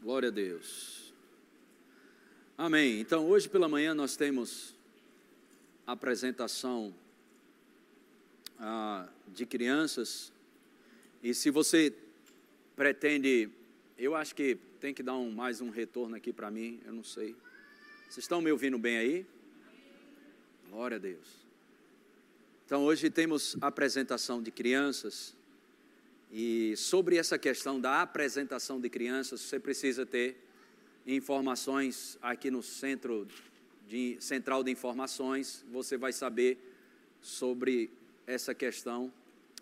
Glória a Deus. Amém. Então, hoje pela manhã nós temos a apresentação ah, de crianças. E se você pretende, eu acho que tem que dar um, mais um retorno aqui para mim, eu não sei. Vocês estão me ouvindo bem aí? Glória a Deus. Então, hoje temos a apresentação de crianças. E sobre essa questão da apresentação de crianças, você precisa ter informações aqui no centro de, central de informações. Você vai saber sobre essa questão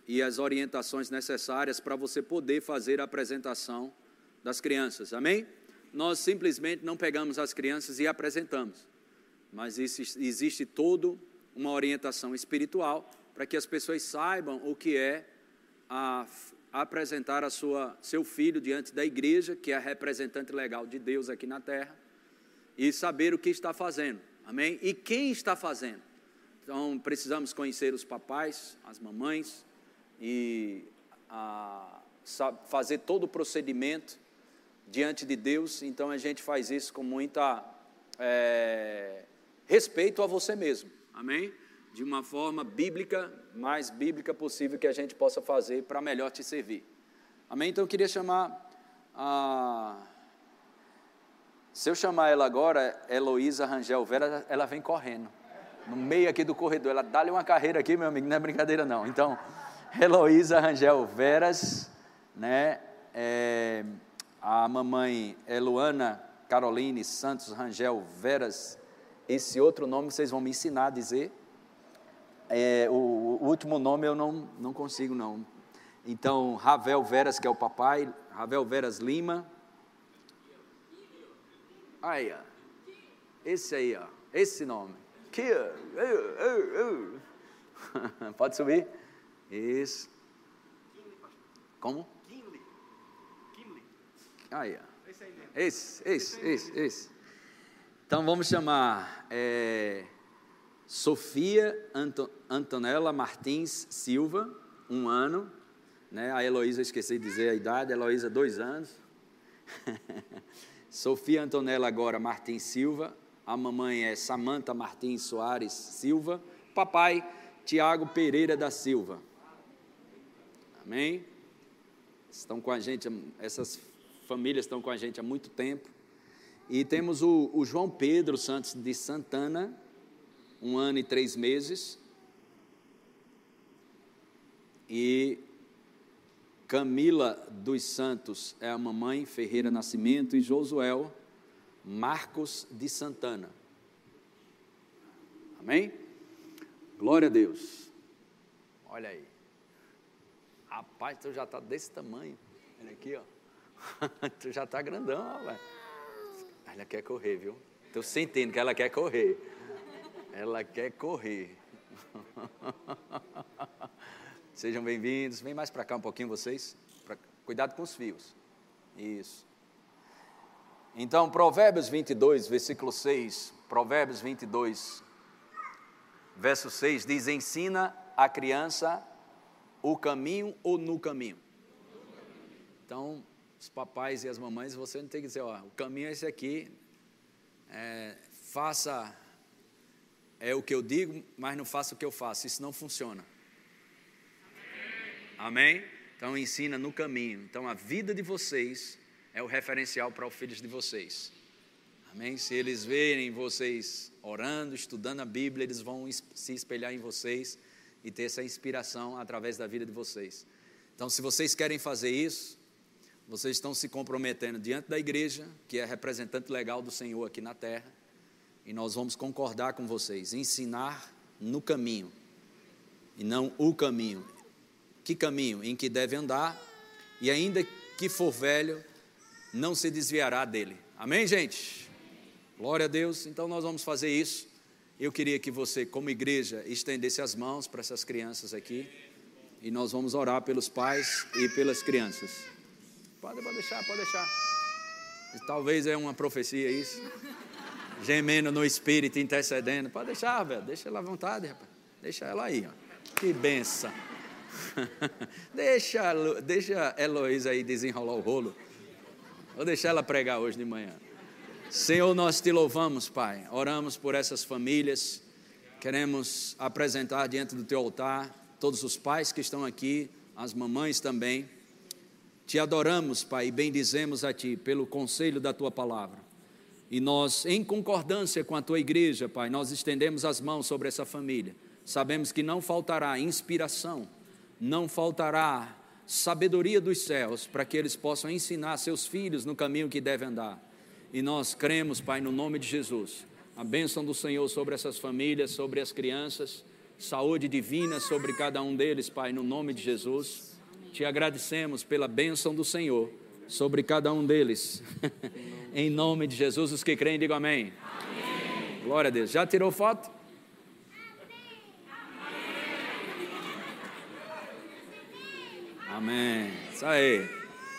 e as orientações necessárias para você poder fazer a apresentação das crianças. Amém? Nós simplesmente não pegamos as crianças e apresentamos, mas existe, existe toda uma orientação espiritual para que as pessoas saibam o que é a apresentar a sua, seu filho diante da igreja, que é a representante legal de Deus aqui na terra, e saber o que está fazendo, amém? E quem está fazendo. Então, precisamos conhecer os papais, as mamães, e a, fazer todo o procedimento diante de Deus. Então, a gente faz isso com muita é, respeito a você mesmo, amém? De uma forma bíblica, mais bíblica possível que a gente possa fazer para melhor te servir. Amém? Então eu queria chamar a. Se eu chamar ela agora, Heloísa Rangel Vera, ela vem correndo. No meio aqui do corredor. Ela dá-lhe uma carreira aqui, meu amigo, não é brincadeira não. Então, Heloísa Rangel Veras, né? É, a mamãe Eluana Caroline Santos Rangel Veras. Esse outro nome vocês vão me ensinar a dizer. É, o, o, último nome eu não, não consigo, não. Então, Ravel Veras, que é o papai, Ravel Veras Lima. Aí, ó. Esse aí, ó. Esse nome. Kia. Pode subir? Isso. Como? Aí, ó. Esse, esse, esse, esse. Então vamos chamar. É, Sofia Antonella Martins Silva, um ano. Né? A Heloísa, esqueci de dizer a idade, a Heloísa, dois anos. Sofia Antonella agora Martins Silva. A mamãe é Samanta Martins Soares Silva. Papai, Tiago Pereira da Silva. Amém? Estão com a gente, essas famílias estão com a gente há muito tempo. E temos o, o João Pedro Santos de Santana, um ano e três meses. E Camila dos Santos é a mamãe, Ferreira Nascimento, e Josuel Marcos de Santana. Amém? Glória a Deus. Olha aí. Rapaz, tu já está desse tamanho. Olha aqui, ó. tu já está grandão, rapaz. Ela quer correr, viu? Estou sentindo que ela quer correr. Ela quer correr. Sejam bem-vindos. Vem mais para cá um pouquinho vocês. Pra... Cuidado com os fios. Isso. Então, Provérbios 22, versículo 6. Provérbios 22, verso 6 diz: Ensina a criança o caminho ou no caminho. Então, os papais e as mamães, você não tem que dizer, ó, o caminho é esse aqui. É, faça é o que eu digo, mas não faço o que eu faço. Isso não funciona. Amém? Então ensina no caminho. Então a vida de vocês é o referencial para os filhos de vocês. Amém? Se eles verem vocês orando, estudando a Bíblia, eles vão se espelhar em vocês e ter essa inspiração através da vida de vocês. Então, se vocês querem fazer isso, vocês estão se comprometendo diante da igreja, que é representante legal do Senhor aqui na terra, e nós vamos concordar com vocês, ensinar no caminho e não o caminho. Que caminho? Em que deve andar e ainda que for velho, não se desviará dele. Amém, gente? Glória a Deus. Então nós vamos fazer isso. Eu queria que você, como igreja, estendesse as mãos para essas crianças aqui e nós vamos orar pelos pais e pelas crianças. Pode, pode deixar, pode deixar. Talvez é uma profecia isso gemendo no espírito, intercedendo. Pode deixar, velho, deixa ela à vontade, rapaz. Deixa ela aí, ó. Que benção. deixa, deixa a Heloísa aí desenrolar o rolo. Vou deixar ela pregar hoje de manhã. Senhor, nós te louvamos, Pai. Oramos por essas famílias. Queremos apresentar diante do teu altar todos os pais que estão aqui, as mamães também. Te adoramos, Pai, e bendizemos a Ti pelo conselho da Tua palavra. E nós, em concordância com a Tua igreja, Pai, nós estendemos as mãos sobre essa família. Sabemos que não faltará inspiração, não faltará sabedoria dos céus para que eles possam ensinar seus filhos no caminho que devem andar. E nós cremos, Pai, no nome de Jesus, a bênção do Senhor sobre essas famílias, sobre as crianças, saúde divina sobre cada um deles, Pai, no nome de Jesus. Te agradecemos pela bênção do Senhor sobre cada um deles. em nome de Jesus, os que creem, digam amém. amém. Glória a Deus. Já tirou foto? Amém. Isso aí.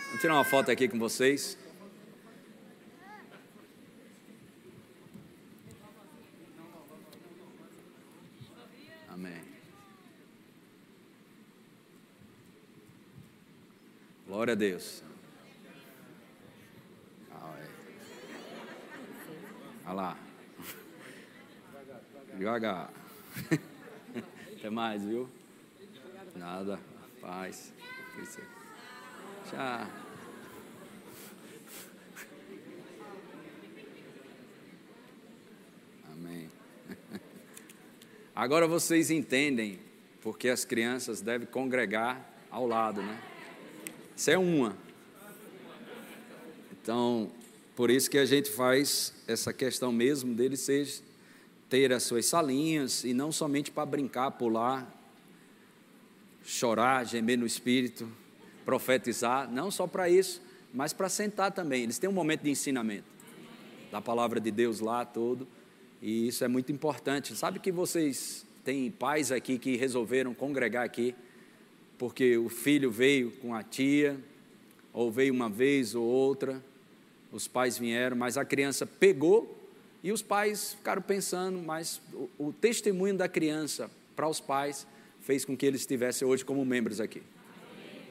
Vamos tirar uma foto aqui com vocês. Glória a Deus. Olha lá. Devagar. Até mais, viu? Nada. Paz. Já. Amém. Agora vocês entendem porque as crianças devem congregar ao lado, né? Isso é uma. Então, por isso que a gente faz essa questão mesmo dele ser, ter as suas salinhas e não somente para brincar, pular, chorar, gemer no espírito, profetizar, não só para isso, mas para sentar também. Eles têm um momento de ensinamento da palavra de Deus lá todo, e isso é muito importante. Sabe que vocês têm pais aqui que resolveram congregar aqui porque o filho veio com a tia, ou veio uma vez ou outra, os pais vieram, mas a criança pegou e os pais ficaram pensando, mas o, o testemunho da criança para os pais fez com que eles estivessem hoje como membros aqui.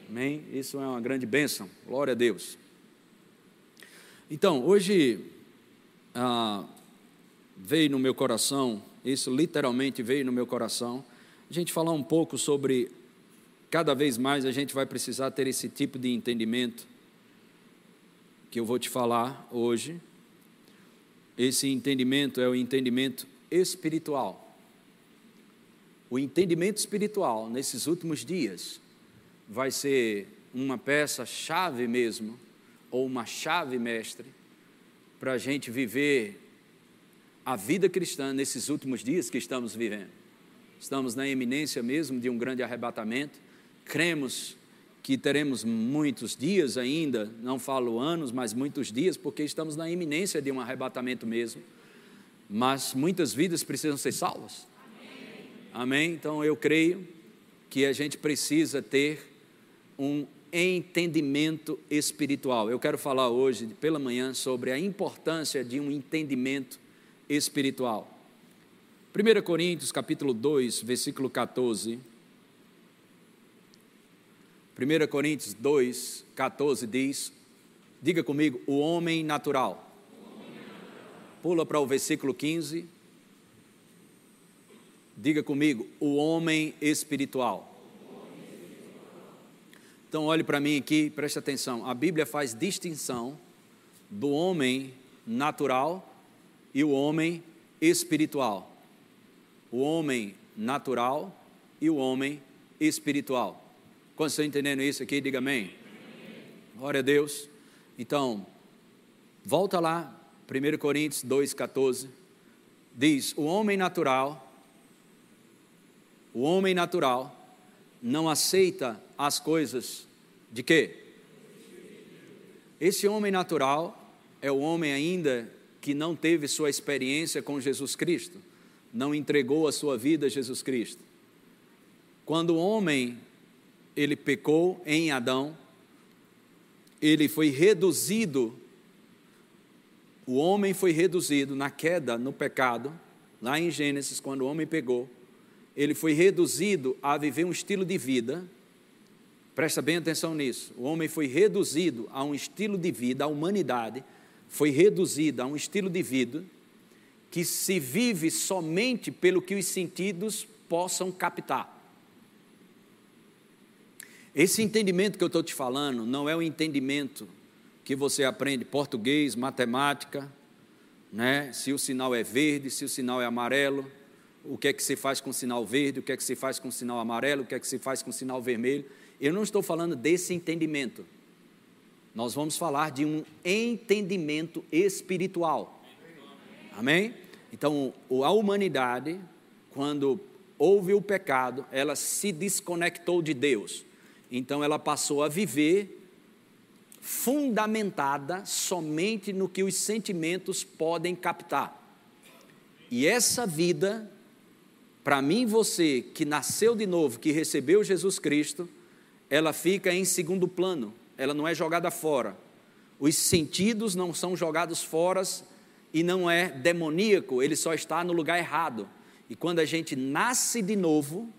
Amém? Isso é uma grande bênção, glória a Deus. Então, hoje ah, veio no meu coração, isso literalmente veio no meu coração, a gente falar um pouco sobre Cada vez mais a gente vai precisar ter esse tipo de entendimento que eu vou te falar hoje. Esse entendimento é o entendimento espiritual. O entendimento espiritual nesses últimos dias vai ser uma peça chave mesmo, ou uma chave mestre, para a gente viver a vida cristã nesses últimos dias que estamos vivendo. Estamos na eminência mesmo de um grande arrebatamento cremos que teremos muitos dias ainda, não falo anos, mas muitos dias, porque estamos na iminência de um arrebatamento mesmo. Mas muitas vidas precisam ser salvas. Amém. Então eu creio que a gente precisa ter um entendimento espiritual. Eu quero falar hoje, pela manhã, sobre a importância de um entendimento espiritual. 1 Coríntios capítulo 2, versículo 14 1 Coríntios 2, 14 diz: diga comigo, o homem natural. Pula para o versículo 15. Diga comigo, o homem espiritual. Então, olhe para mim aqui, preste atenção. A Bíblia faz distinção do homem natural e o homem espiritual. O homem natural e o homem espiritual. Quando estão entendendo isso aqui, diga amém. Glória a Deus. Então, volta lá, 1 Coríntios 2,14. Diz: O homem natural, o homem natural, não aceita as coisas de quê? Esse homem natural é o homem ainda que não teve sua experiência com Jesus Cristo, não entregou a sua vida a Jesus Cristo. Quando o homem ele pecou em Adão, ele foi reduzido, o homem foi reduzido na queda, no pecado, lá em Gênesis, quando o homem pegou, ele foi reduzido a viver um estilo de vida Presta bem atenção nisso. O homem foi reduzido a um estilo de vida, a humanidade foi reduzida a um estilo de vida que se vive somente pelo que os sentidos possam captar. Esse entendimento que eu estou te falando não é o entendimento que você aprende português, matemática, né? se o sinal é verde, se o sinal é amarelo, o que é que se faz com o sinal verde, o que é que se faz com o sinal amarelo, o que é que se faz com o sinal vermelho. Eu não estou falando desse entendimento. Nós vamos falar de um entendimento espiritual. Amém? Então, a humanidade, quando houve o pecado, ela se desconectou de Deus. Então, ela passou a viver fundamentada somente no que os sentimentos podem captar. E essa vida, para mim você, que nasceu de novo, que recebeu Jesus Cristo, ela fica em segundo plano, ela não é jogada fora. Os sentidos não são jogados fora e não é demoníaco, ele só está no lugar errado. E quando a gente nasce de novo,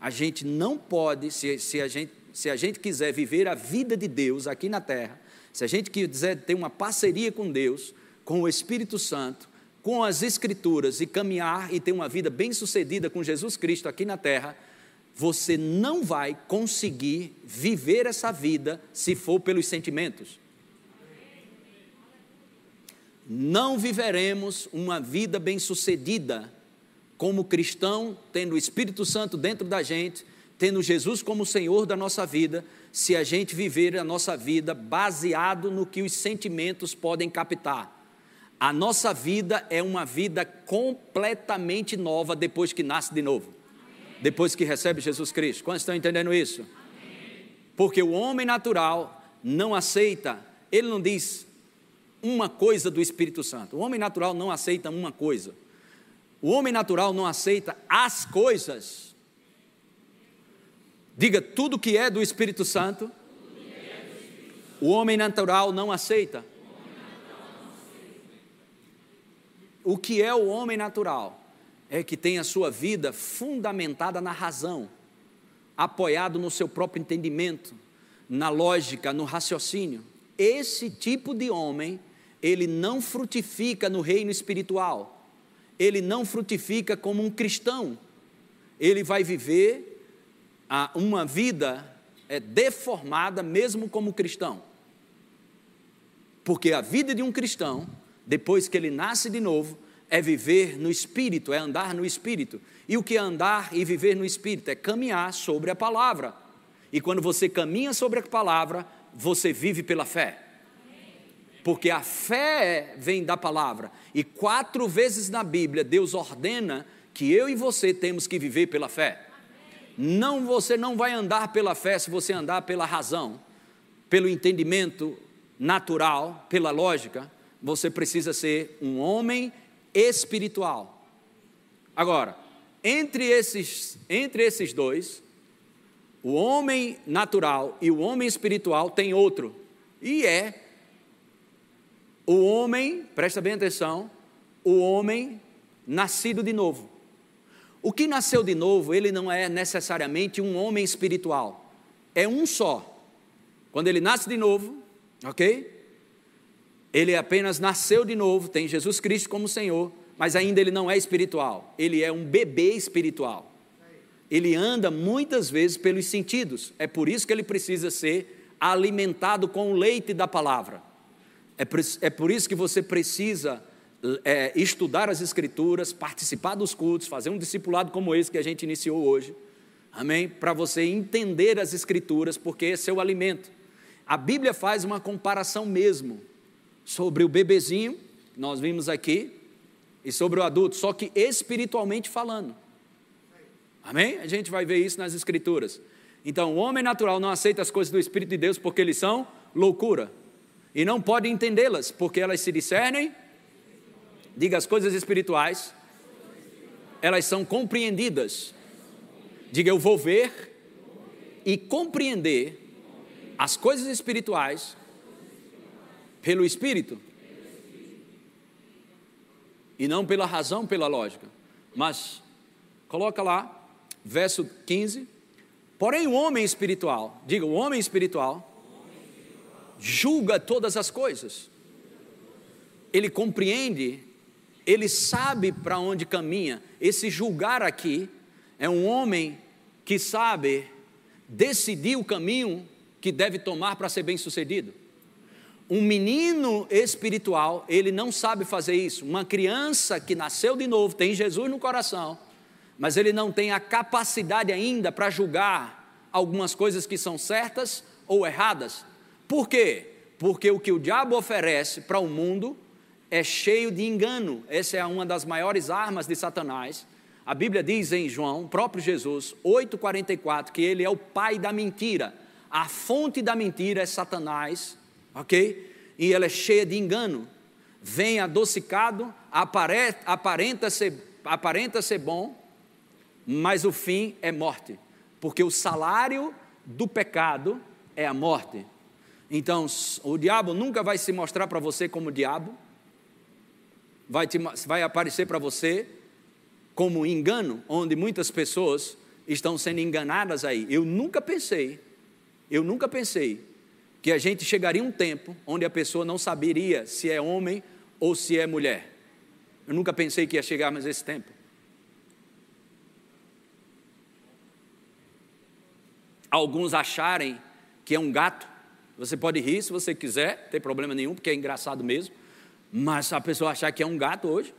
a gente não pode, se, se a gente se a gente quiser viver a vida de Deus aqui na terra, se a gente quiser ter uma parceria com Deus, com o Espírito Santo, com as Escrituras e caminhar e ter uma vida bem-sucedida com Jesus Cristo aqui na terra, você não vai conseguir viver essa vida se for pelos sentimentos. Não viveremos uma vida bem-sucedida como cristão, tendo o Espírito Santo dentro da gente, tendo Jesus como Senhor da nossa vida, se a gente viver a nossa vida baseado no que os sentimentos podem captar. A nossa vida é uma vida completamente nova depois que nasce de novo, depois que recebe Jesus Cristo. Quantos estão entendendo isso? Porque o homem natural não aceita, ele não diz uma coisa do Espírito Santo. O homem natural não aceita uma coisa. O homem natural não aceita as coisas Diga tudo que é do Espírito Santo. O homem natural não aceita. O que é o homem natural? É que tem a sua vida fundamentada na razão, apoiado no seu próprio entendimento, na lógica, no raciocínio. Esse tipo de homem, ele não frutifica no reino espiritual. Ele não frutifica como um cristão. Ele vai viver uma vida é deformada mesmo como cristão. Porque a vida de um cristão, depois que ele nasce de novo, é viver no espírito, é andar no espírito. E o que é andar e viver no espírito? É caminhar sobre a palavra. E quando você caminha sobre a palavra, você vive pela fé. Porque a fé vem da palavra. E quatro vezes na Bíblia Deus ordena que eu e você temos que viver pela fé. Não, você não vai andar pela fé se você andar pela razão, pelo entendimento natural, pela lógica. Você precisa ser um homem espiritual. Agora, entre esses, entre esses dois, o homem natural e o homem espiritual tem outro, e é o homem, presta bem atenção, o homem nascido de novo. O que nasceu de novo, ele não é necessariamente um homem espiritual, é um só. Quando ele nasce de novo, ok? Ele apenas nasceu de novo, tem Jesus Cristo como Senhor, mas ainda ele não é espiritual, ele é um bebê espiritual. Ele anda muitas vezes pelos sentidos, é por isso que ele precisa ser alimentado com o leite da palavra. É por, é isso que você precisa é, estudar as Escrituras, participar dos cultos, fazer um discipulado como esse que a gente iniciou hoje. Amém? Para você entender as Escrituras, porque esse é o alimento. A Bíblia faz uma comparação mesmo sobre o bebezinho, nós vimos aqui, e sobre o adulto, só que espiritualmente falando. Amém? A gente vai ver isso nas Escrituras. Então, o homem natural não aceita as coisas do Espírito de Deus porque eles são loucura. E não pode entendê-las, porque elas se discernem Diga as coisas espirituais, elas são compreendidas. Diga eu vou ver e compreender as coisas espirituais pelo espírito e não pela razão, pela lógica. Mas coloca lá, verso 15. Porém, o homem espiritual, diga, o homem espiritual, julga todas as coisas. Ele compreende, ele sabe para onde caminha. Esse julgar aqui é um homem que sabe decidir o caminho que deve tomar para ser bem-sucedido. Um menino espiritual, ele não sabe fazer isso. Uma criança que nasceu de novo, tem Jesus no coração, mas ele não tem a capacidade ainda para julgar algumas coisas que são certas ou erradas. Por quê? Porque o que o diabo oferece para o mundo é cheio de engano. Essa é uma das maiores armas de Satanás. A Bíblia diz em João, próprio Jesus, 8,44, que ele é o pai da mentira. A fonte da mentira é Satanás ok? E ela é cheia de engano. Vem adocicado, aparenta ser, aparenta ser bom, mas o fim é morte, porque o salário do pecado é a morte. Então, o diabo nunca vai se mostrar para você como diabo, vai, te, vai aparecer para você como engano, onde muitas pessoas estão sendo enganadas aí. Eu nunca pensei, eu nunca pensei que a gente chegaria um tempo onde a pessoa não saberia se é homem ou se é mulher. Eu nunca pensei que ia chegar mais esse tempo. Alguns acharem que é um gato. Você pode rir se você quiser, não tem problema nenhum, porque é engraçado mesmo. Mas a pessoa achar que é um gato hoje.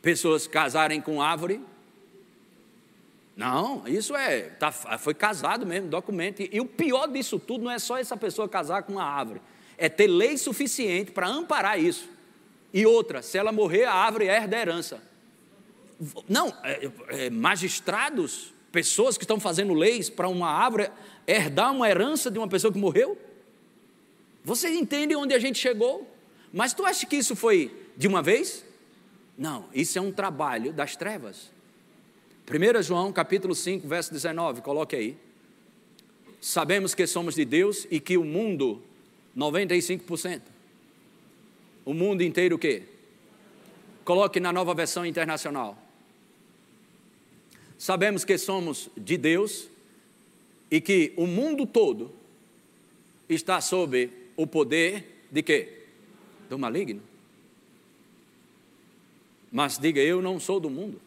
Pessoas casarem com árvore, não, isso é, tá, foi casado mesmo, documento. E, o pior disso tudo não é só essa pessoa casar com uma árvore, é ter lei suficiente para amparar isso. E outra, se ela morrer, a árvore herda a herança. Não, é, é, magistrados, pessoas que estão fazendo leis para uma árvore herdar uma herança de uma pessoa que morreu? Você entende onde a gente chegou? Mas tu acha que isso foi de uma vez? Não, isso é um trabalho das trevas. 1 João capítulo 5, verso 19, coloque aí. Sabemos que somos de Deus e que o mundo, 95%. O mundo inteiro o quê? Coloque na nova versão internacional. Sabemos que somos de Deus e que o mundo todo está sob o poder de quê? Do maligno. Mas diga, eu não sou do mundo.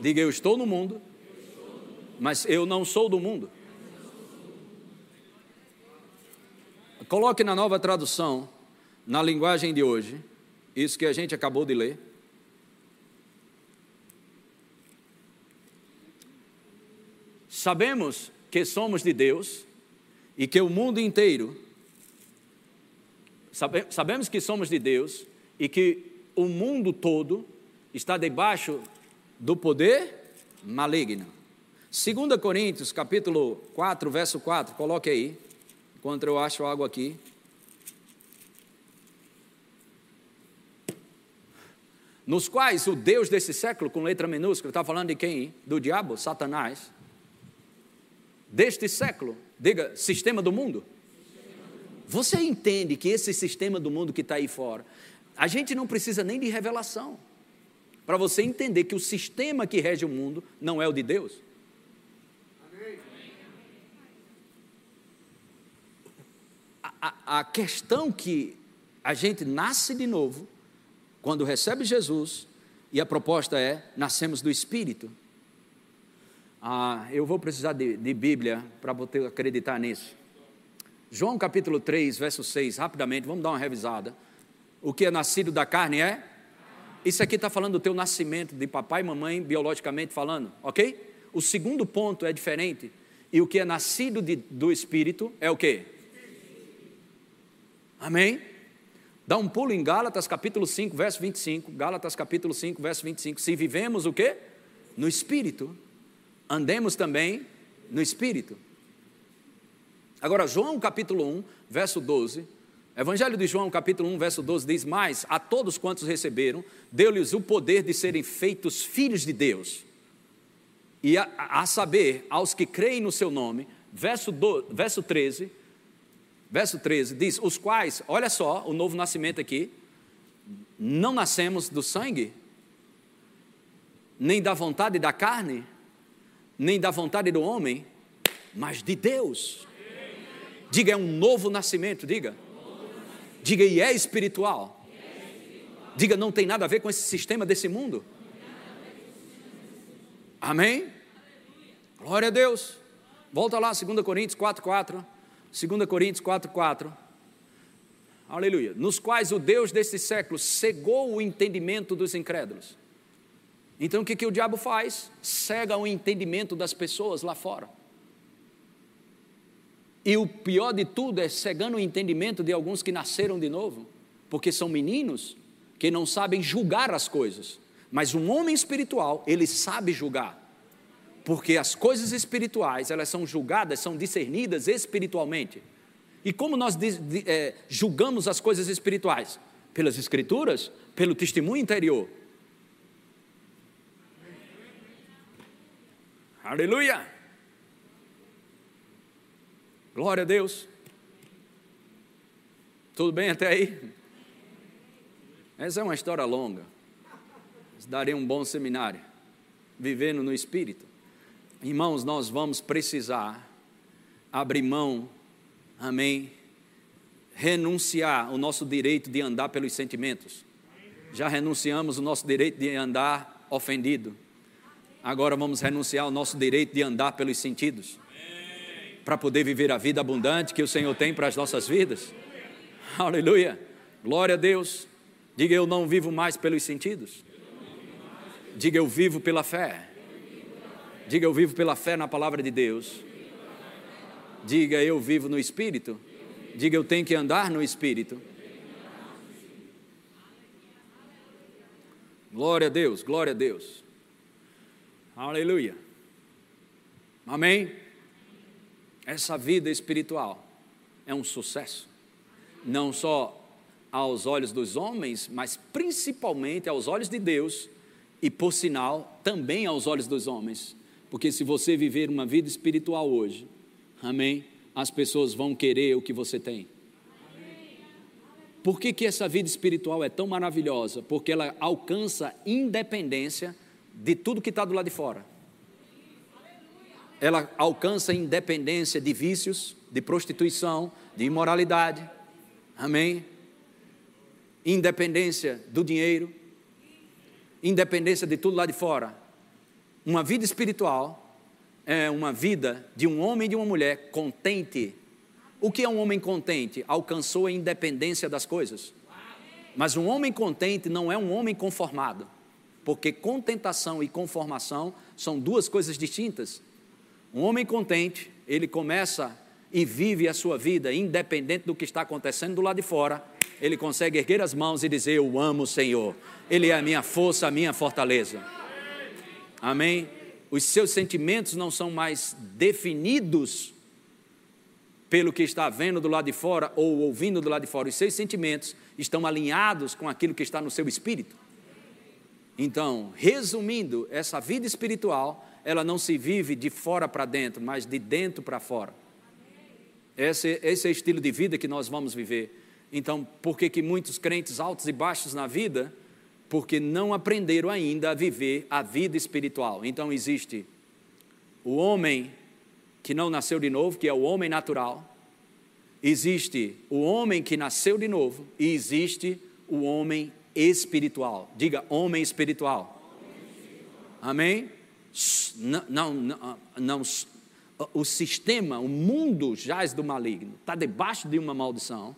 Diga, eu estou no mundo, mas eu não sou do mundo. Coloque na nova tradução, na linguagem de hoje, isso que a gente acabou de ler. Sabemos que somos de Deus e que o mundo inteiro, sabe, sabemos que somos de Deus e que o mundo todo está debaixo do poder maligno. 2 Coríntios, capítulo 4, verso 4, coloque aí, enquanto eu acho algo aqui. Nos quais o Deus desse século, com letra minúscula, está falando de quem? Do diabo, Satanás. Deste século, diga, sistema do mundo. Você entende que esse sistema do mundo que está aí fora, a gente não precisa nem de revelação para você entender que o sistema que rege o mundo não é o de Deus. A, a, questão que a gente nasce de novo, quando recebe Jesus, e a proposta é: nascemos do Espírito. Ah, eu vou precisar de, de Bíblia para acreditar nisso. João capítulo 3, verso 6, rapidamente, vamos dar uma revisada. O que é nascido da carne é isso aqui está falando do teu nascimento, de papai e mamãe, biologicamente falando, ok? O segundo ponto é diferente. E o que é nascido de, do Espírito é o quê? Amém? Dá um pulo em Gálatas capítulo 5, verso 25. Gálatas capítulo 5, verso 25. Se vivemos o quê? No Espírito, andemos também no Espírito. Agora, João capítulo 1, verso 12 Evangelho de João, capítulo 1, verso 12 diz: Mas a todos quantos receberam, deu-lhes o poder de serem feitos filhos de Deus. E a, a saber, aos que creem no seu nome, verso, do, verso 13, verso 13 diz: Os quais, olha só, o novo nascimento aqui, não nascemos do sangue, nem da vontade da carne, nem da vontade do homem, mas de Deus. Diga, é um novo nascimento, diga. Diga, e é espiritual. Diga, não tem nada a ver com esse sistema desse mundo. Amém? Glória a Deus. Volta lá, 2 Coríntios 4, 4. 2 Coríntios 4, 4. Aleluia. Nos quais o Deus desse século cegou o entendimento dos incrédulos. Então o que, que o diabo faz? Cega o entendimento das pessoas lá fora. E o pior de tudo é cegando o entendimento de alguns que nasceram de novo, porque são meninos que não sabem julgar as coisas. Mas um homem espiritual, ele sabe julgar. Porque as coisas espirituais, elas são julgadas, são discernidas espiritualmente. E como nós é, julgamos as coisas espirituais? Pelas escrituras, pelo testemunho interior. Aleluia! Glória a Deus. Tudo bem até aí? Essa é uma história longa. Daria um bom seminário. Vivendo no Espírito. Irmãos, nós vamos precisar abrir mão, amém, renunciar o nosso direito de andar pelos sentimentos. Já renunciamos o nosso direito de andar ofendido. Agora vamos renunciar o nosso direito de andar pelos sentidos para poder viver a vida abundante que o Senhor tem para as nossas vidas. Aleluia. Glória a Deus. Diga eu não vivo mais pelos sentidos. Diga eu vivo pela fé. Diga eu vivo pela fé na palavra de Deus. Diga eu vivo no espírito. Diga eu tenho que andar no espírito. Glória a Deus, glória a Deus. Aleluia. Amém. Essa vida espiritual é um sucesso, não só aos olhos dos homens, mas principalmente aos olhos de Deus e, por sinal, também aos olhos dos homens. Porque se você viver uma vida espiritual hoje, amém, as pessoas vão querer o que você tem. Por que, que essa vida espiritual é tão maravilhosa? Porque ela alcança independência de tudo que está do lado de fora ela alcança independência de vícios, de prostituição, de imoralidade. Amém? Independência do dinheiro, independência de tudo lá de fora. Uma vida espiritual é uma vida de um homem e de uma mulher contente. O que é um homem contente? Alcançou a independência das coisas. Mas um homem contente não é um homem conformado, porque contentação e conformação são duas coisas distintas. Um homem contente, ele começa e vive a sua vida independente do que está acontecendo do lado de fora. Ele consegue erguer as mãos e dizer: Eu amo o Senhor. Ele é a minha força, a minha fortaleza. Amém? Os seus sentimentos não são mais definidos pelo que está vendo do lado de fora ou ouvindo do lado de fora. Os seus sentimentos estão alinhados com aquilo que está no seu espírito. Então, resumindo, essa vida espiritual ela não se vive de fora para dentro, mas de dentro para fora. Esse, esse é o estilo de vida que nós vamos viver. Então, por que, que muitos crentes altos e baixos na vida? Porque não aprenderam ainda a viver a vida espiritual. Então, existe o homem que não nasceu de novo, que é o homem natural. Existe o homem que nasceu de novo e existe o homem espiritual. Diga, homem espiritual. Amém? Não, não, não, não o sistema, o mundo jaz do maligno, está debaixo de uma maldição,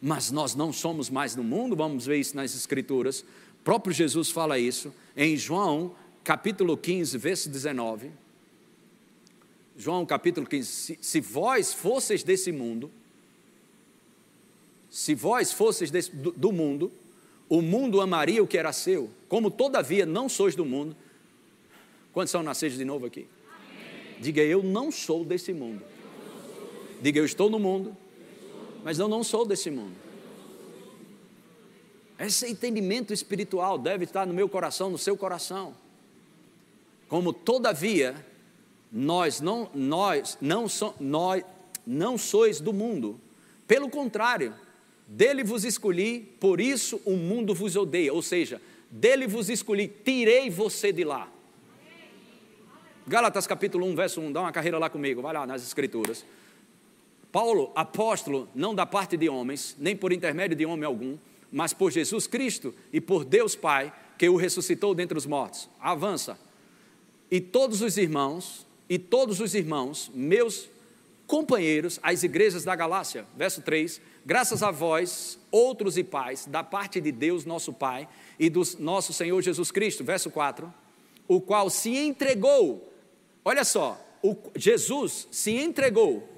mas nós não somos mais no mundo, vamos ver isso nas Escrituras. O próprio Jesus fala isso em João, capítulo 15, verso 19. João, capítulo 15: se, se vós fosseis desse mundo, se vós fosseis desse, do, do mundo, o mundo amaria o que era seu, como todavia não sois do mundo, Quantos são nascidos de novo aqui? Diga, eu não sou desse mundo. Diga, eu estou no mundo, mas eu não sou desse mundo. Esse entendimento espiritual deve estar no meu coração, no seu coração. Como todavia nós não nós não so, nós não sois do mundo. Pelo contrário, dele vos escolhi, por isso o mundo vos odeia. Ou seja, dele vos escolhi, tirei você de lá. Gálatas capítulo 1, verso 1, dá uma carreira lá comigo, vai lá nas escrituras. Paulo, apóstolo, não da parte de homens, nem por intermédio de homem algum, mas por Jesus Cristo e por Deus Pai, que o ressuscitou dentre os mortos. Avança. E todos os irmãos, e todos os irmãos, meus companheiros, as igrejas da Galácia, verso 3, graças a vós, outros e pais, da parte de Deus, nosso Pai, e do nosso Senhor Jesus Cristo, verso 4, o qual se entregou, olha só, o, Jesus se entregou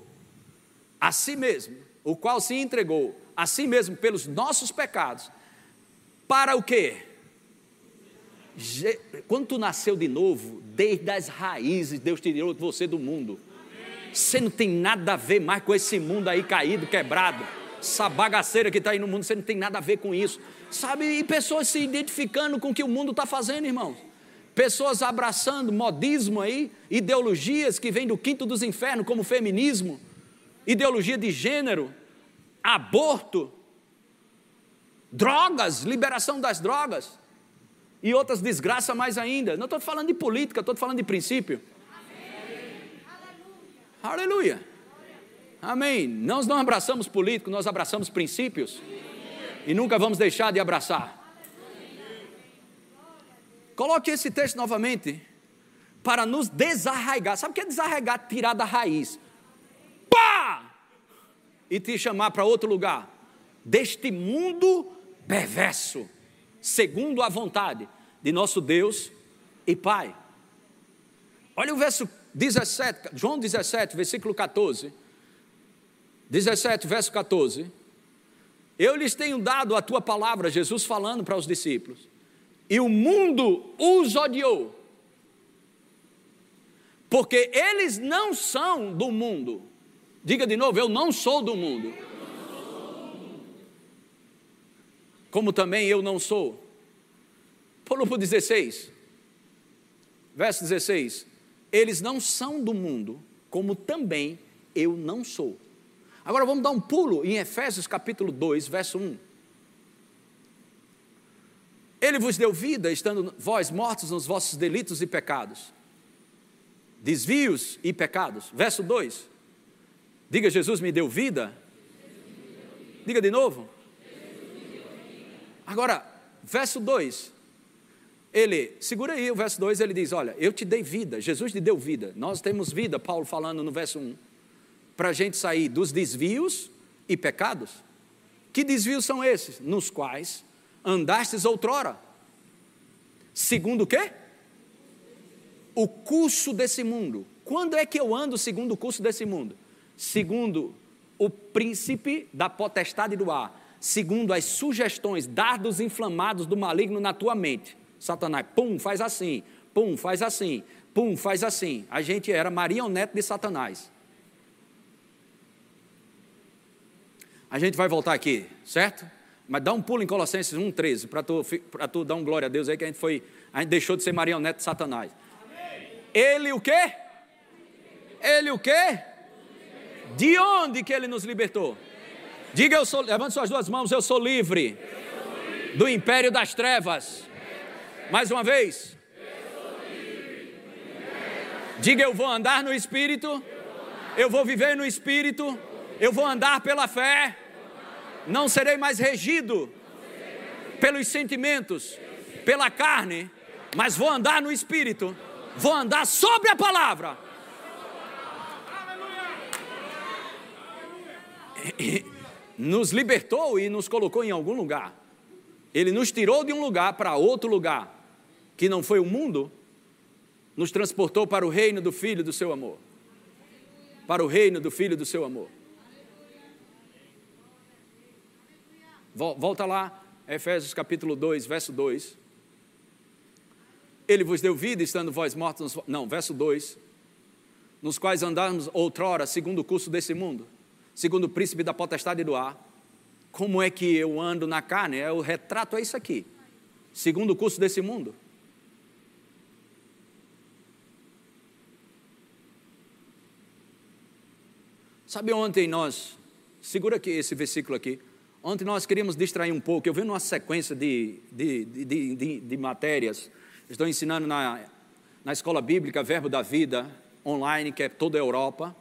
a si mesmo, o qual se entregou a si mesmo pelos nossos pecados, para o quê? Quando tu nasceu de novo, desde as raízes, Deus tirou você do mundo. Você não tem nada a ver mais com esse mundo aí caído, quebrado. Essa bagaceira que está aí no mundo, você não tem nada a ver com isso. Sabe? E pessoas se identificando com o que o mundo está fazendo, irmãos. Pessoas abraçando modismo aí, ideologias que vêm do quinto dos infernos, como feminismo, ideologia de gênero, aborto, drogas, liberação das drogas e outras desgraças mais ainda. Não estou falando de política, estou falando de princípio. Aleluia. Amém. Nós não abraçamos político, nós abraçamos princípios. E nunca vamos deixar de abraçar. Coloque esse texto novamente para nos desarraigar. Sabe o que é desarraigar? Tirar da raiz. Pá! E te chamar para outro lugar. Deste mundo perverso, segundo a vontade de nosso Deus e Pai. Olha o verso 17, João 17, versículo 14. 17, verso 14. Eu lhes tenho dado a tua palavra, Jesus falando para os discípulos, e o mundo os odiou, porque eles não são do mundo. Diga de novo, eu não sou do mundo. Como também eu não sou. Para 16, verso 16 eles não são do mundo, como também eu não sou. Agora vamos dar um pulo em Efésios capítulo 2, verso 1. Ele vos deu vida, estando vós mortos nos vossos delitos e pecados, desvios e pecados. Verso 2. Diga, Jesus me deu vida. Diga de novo. Agora, verso 2 ele, segura aí o verso 2, ele diz: Olha, eu te dei vida, Jesus te deu vida. Nós temos vida, Paulo falando no verso 1, para a gente sair dos desvios e pecados. Que desvios são esses? Nos quais andastes outrora. Segundo o quê? O curso desse mundo. Quando é que eu ando segundo o curso desse mundo? Segundo o príncipe da potestade do ar, segundo as sugestões, dardos inflamados do maligno na tua mente Satanás, pum, faz assim, pum, faz assim, pum, faz assim. A gente era marionete de Satanás. A gente vai voltar aqui, certo? Mas dá um pulo em Colossenses 1,13, para tu, tu dar um glória a Deus aí que a gente foi, a gente deixou de ser marionete de Satanás. Ele o quê? Ele o quê? De onde que ele nos libertou? Diga eu sou, levante suas duas mãos, eu sou livre do império das trevas mais uma vez. Diga eu vou andar no Espírito, eu vou viver no Espírito, eu vou andar pela fé, não serei mais regido pelos sentimentos, pela carne, mas vou andar no Espírito, vou andar sobre a palavra. Nos libertou e nos colocou em algum lugar. Ele nos tirou de um lugar para outro lugar que não foi o mundo, nos transportou para o reino do Filho do seu amor. Para o reino do Filho do seu amor. Volta lá, Efésios capítulo 2, verso 2. Ele vos deu vida, estando vós mortos. Não, verso 2. Nos quais andamos outrora, segundo o curso desse mundo, segundo o príncipe da potestade do ar. Como é que eu ando na carne? É, o retrato é isso aqui. Segundo o curso desse mundo. Sabe ontem nós, segura aqui esse versículo aqui, ontem nós queríamos distrair um pouco, eu venho numa sequência de, de, de, de, de matérias, estou ensinando na na escola bíblica Verbo da Vida, online, que é toda a Europa,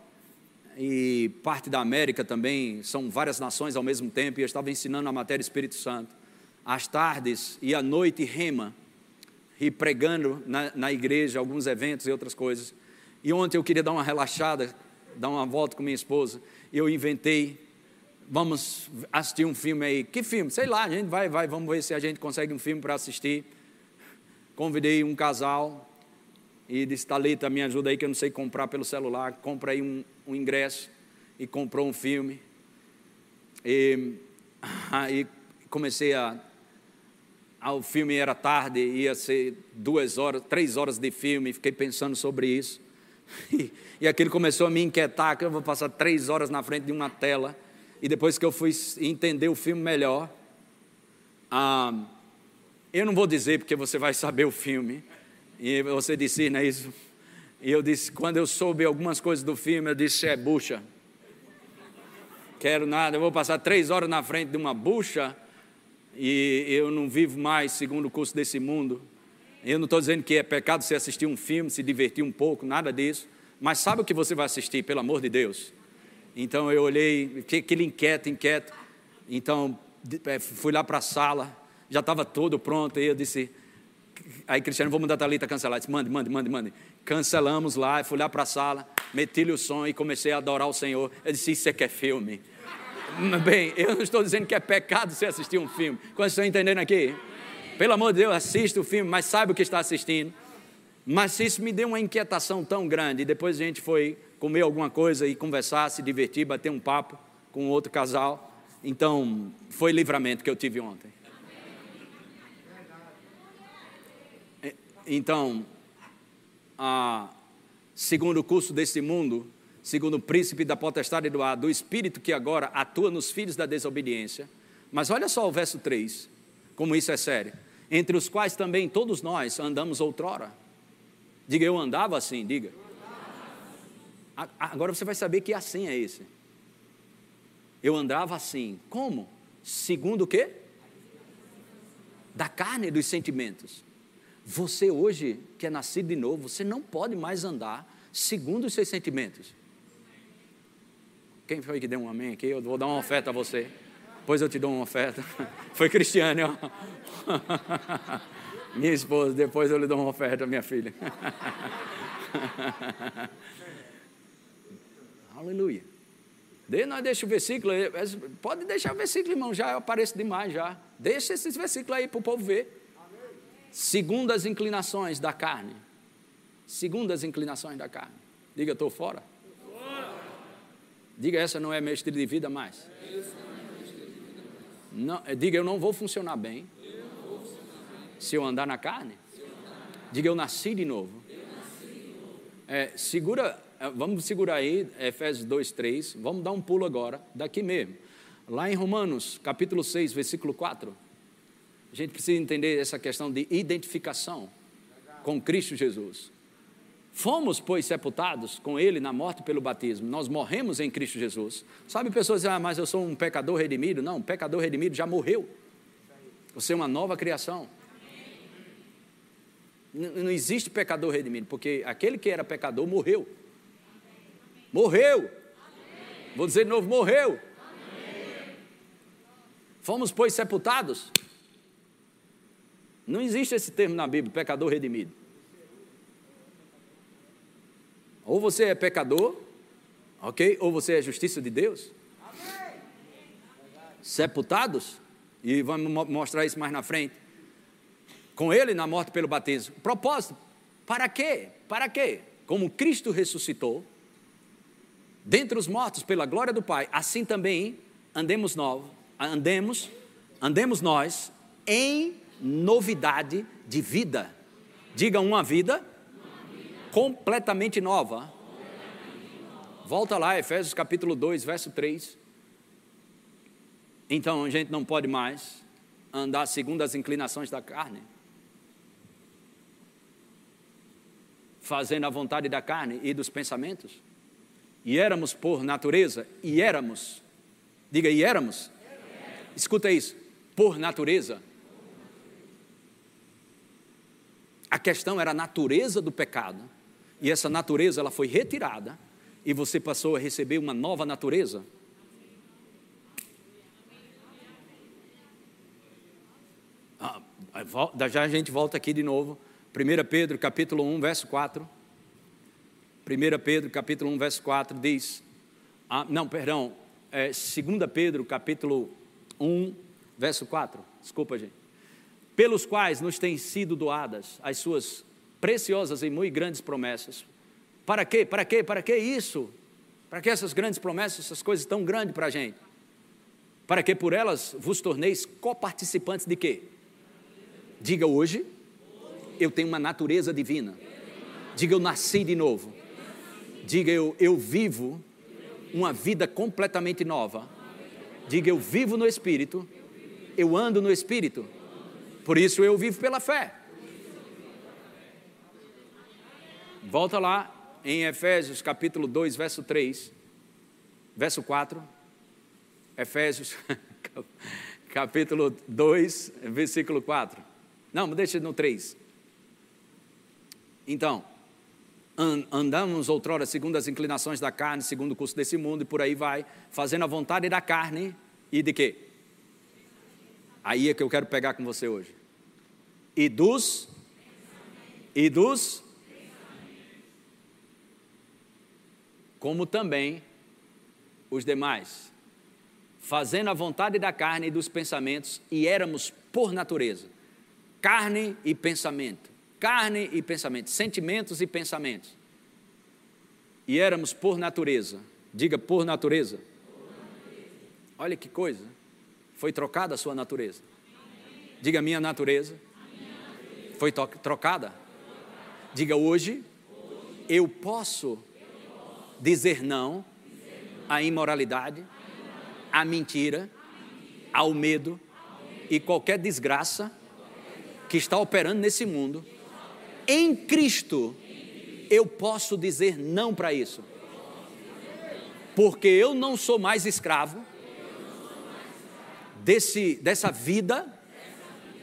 e parte da América também, são várias nações ao mesmo tempo, e eu estava ensinando a matéria Espírito Santo. Às tardes e à noite, rema, e pregando na, na igreja, alguns eventos e outras coisas. E ontem eu queria dar uma relaxada, dar uma volta com minha esposa, e eu inventei, vamos assistir um filme aí. Que filme? Sei lá, a gente vai, vai, vamos ver se a gente consegue um filme para assistir. Convidei um casal, e disse, Thalita, me ajuda aí que eu não sei comprar pelo celular, compra aí um, um ingresso, e comprou um filme. E aí comecei a o filme era tarde, ia ser duas horas, três horas de filme, fiquei pensando sobre isso. E, e aquilo começou a me inquietar, que eu vou passar três horas na frente de uma tela. E depois que eu fui entender o filme melhor, ah, eu não vou dizer porque você vai saber o filme, e você disse, não é isso? E eu disse, quando eu soube algumas coisas do filme, eu disse, é bucha. Quero nada, eu vou passar três horas na frente de uma bucha e eu não vivo mais segundo o curso desse mundo. Eu não estou dizendo que é pecado você assistir um filme, se divertir um pouco, nada disso. Mas sabe o que você vai assistir, pelo amor de Deus? Então eu olhei, aquele inquieto, inquieto. Então é, fui lá para a sala, já estava todo pronto. E eu disse, aí Cristiano, vou mandar a Thalita cancelar. Disse, mande, mande, mande, mande. Cancelamos lá, fui lá para a sala, meti-lhe o som e comecei a adorar o Senhor. Eu disse, isso é que é filme. Bem, eu não estou dizendo que é pecado você assistir um filme. Quando estão entendendo aqui? Pelo amor de Deus, assista o filme, mas saiba o que está assistindo. Mas isso me deu uma inquietação tão grande. Depois a gente foi comer alguma coisa e conversar, se divertir, bater um papo com outro casal. Então, foi livramento que eu tive ontem. Então, a, segundo o curso desse mundo, segundo o príncipe da potestade do ar, do espírito que agora atua nos filhos da desobediência. Mas olha só o verso 3, como isso é sério. Entre os quais também todos nós andamos outrora. Diga, eu andava assim, diga. Agora você vai saber que assim é esse. Eu andava assim. Como? Segundo o quê? Da carne e dos sentimentos. Você hoje, que é nascido de novo, você não pode mais andar segundo os seus sentimentos. Quem foi que deu um amém aqui? Eu vou dar uma oferta a você. Depois eu te dou uma oferta. Foi Cristiane, ó. Minha esposa, depois eu lhe dou uma oferta, minha filha. Aleluia. De, nós deixa o versículo, pode deixar o versículo, irmão, já aparece demais já. Deixa esses versículos aí para o povo ver. Segundo as inclinações da carne. Segundo as inclinações da carne. Diga, estou fora. Diga, essa não é meu estilo de vida mais. Não, diga, eu não vou funcionar bem se eu andar na carne. Diga, eu nasci de novo. É, segura, é, vamos segurar aí, Efésios 2, 3. Vamos dar um pulo agora, daqui mesmo. Lá em Romanos, capítulo 6, versículo 4. A gente precisa entender essa questão de identificação com Cristo Jesus. Fomos, pois, sepultados com Ele na morte pelo batismo. Nós morremos em Cristo Jesus. Sabe, pessoas dizem, ah, mas eu sou um pecador redimido. Não, um pecador redimido já morreu. Você é uma nova criação. Não existe pecador redimido, porque aquele que era pecador morreu. Morreu. Vou dizer de novo: morreu. Fomos, pois, sepultados. Não existe esse termo na Bíblia, pecador redimido. Ou você é pecador, ok? Ou você é justiça de Deus. Sepultados, e vamos mostrar isso mais na frente. Com ele na morte pelo batismo. Propósito, para quê? Para quê? Como Cristo ressuscitou, dentre os mortos pela glória do Pai, assim também andemos nós, andemos, andemos nós em novidade de vida. Diga uma vida completamente nova. Volta lá, Efésios capítulo 2, verso 3. Então a gente não pode mais andar segundo as inclinações da carne, fazendo a vontade da carne e dos pensamentos. E éramos por natureza, e éramos, diga, e éramos, escuta isso, por natureza, A questão era a natureza do pecado. E essa natureza ela foi retirada e você passou a receber uma nova natureza. Ah, já a gente volta aqui de novo. 1 Pedro capítulo 1, verso 4. 1 Pedro capítulo 1, verso 4 diz. Ah, não, perdão. É, 2 Pedro capítulo 1, verso 4. Desculpa, gente. Pelos quais nos têm sido doadas as suas preciosas e muito grandes promessas. Para quê? Para quê? Para que isso? Para que essas grandes promessas, essas coisas tão grandes para a gente? Para que por elas vos torneis coparticipantes de quê? Diga hoje, eu tenho uma natureza divina. Diga eu nasci de novo. Diga eu, eu vivo uma vida completamente nova. Diga eu vivo no Espírito, eu ando no Espírito. Por isso eu vivo pela fé. Volta lá em Efésios capítulo 2, verso 3, verso 4. Efésios capítulo 2, versículo 4. Não, deixa no 3. Então, andamos outrora segundo as inclinações da carne, segundo o curso desse mundo, e por aí vai, fazendo a vontade da carne e de quê? Aí é que eu quero pegar com você hoje. E dos e dos como também os demais, fazendo a vontade da carne e dos pensamentos, e éramos por natureza, carne e pensamento, carne e pensamento, sentimentos e pensamentos. E éramos por natureza, diga por natureza. Olha que coisa, foi trocada a sua natureza. Diga minha natureza. Foi trocada? Diga hoje, eu posso dizer não à imoralidade, à mentira, ao medo e qualquer desgraça que está operando nesse mundo. Em Cristo, eu posso dizer não para isso. Porque eu não sou mais escravo desse, dessa vida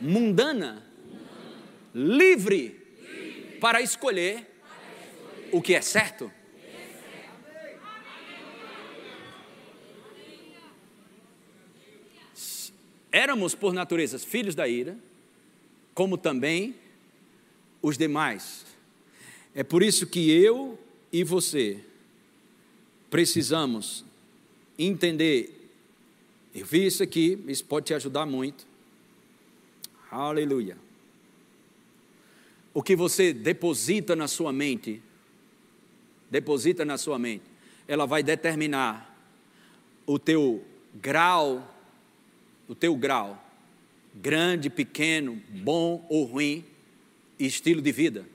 mundana, livre para escolher o que é certo Éramos, por natureza, filhos da ira, como também os demais. É por isso que eu e você precisamos entender. Eu vi isso aqui, isso pode te ajudar muito. Aleluia. O que você deposita na sua mente, deposita na sua mente, ela vai determinar o teu grau o teu grau, grande, pequeno, bom ou ruim, estilo de vida.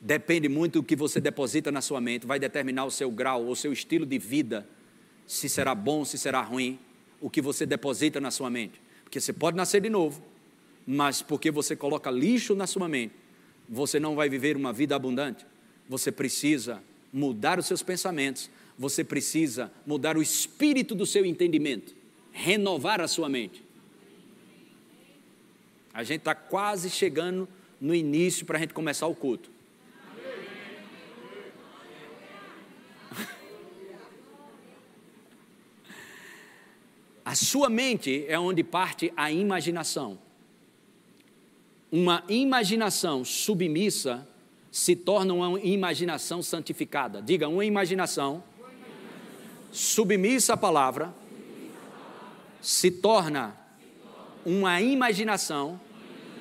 Depende muito do que você deposita na sua mente, vai determinar o seu grau, o seu estilo de vida, se será bom, se será ruim, o que você deposita na sua mente. Porque você pode nascer de novo, mas porque você coloca lixo na sua mente, você não vai viver uma vida abundante. Você precisa mudar os seus pensamentos, você precisa mudar o espírito do seu entendimento renovar a sua mente. A gente está quase chegando no início para a gente começar o culto. A sua mente é onde parte a imaginação. Uma imaginação submissa se torna uma imaginação santificada. Diga, uma imaginação submissa à palavra se torna uma imaginação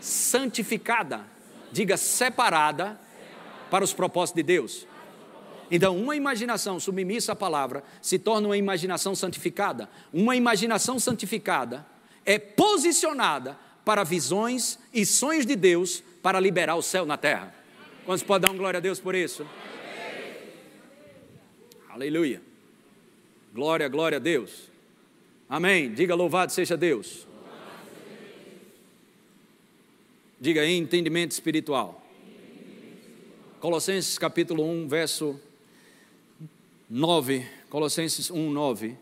santificada, diga separada para os propósitos de Deus. Então, uma imaginação submissa à palavra se torna uma imaginação santificada. Uma imaginação santificada é posicionada para visões e sonhos de Deus para liberar o céu na terra. Quantos podem dar um glória a Deus por isso? Aleluia. Glória, glória a Deus. Amém. Diga louvado seja Deus. Diga aí, entendimento espiritual. Colossenses capítulo 1, verso 9. Colossenses 1, 9.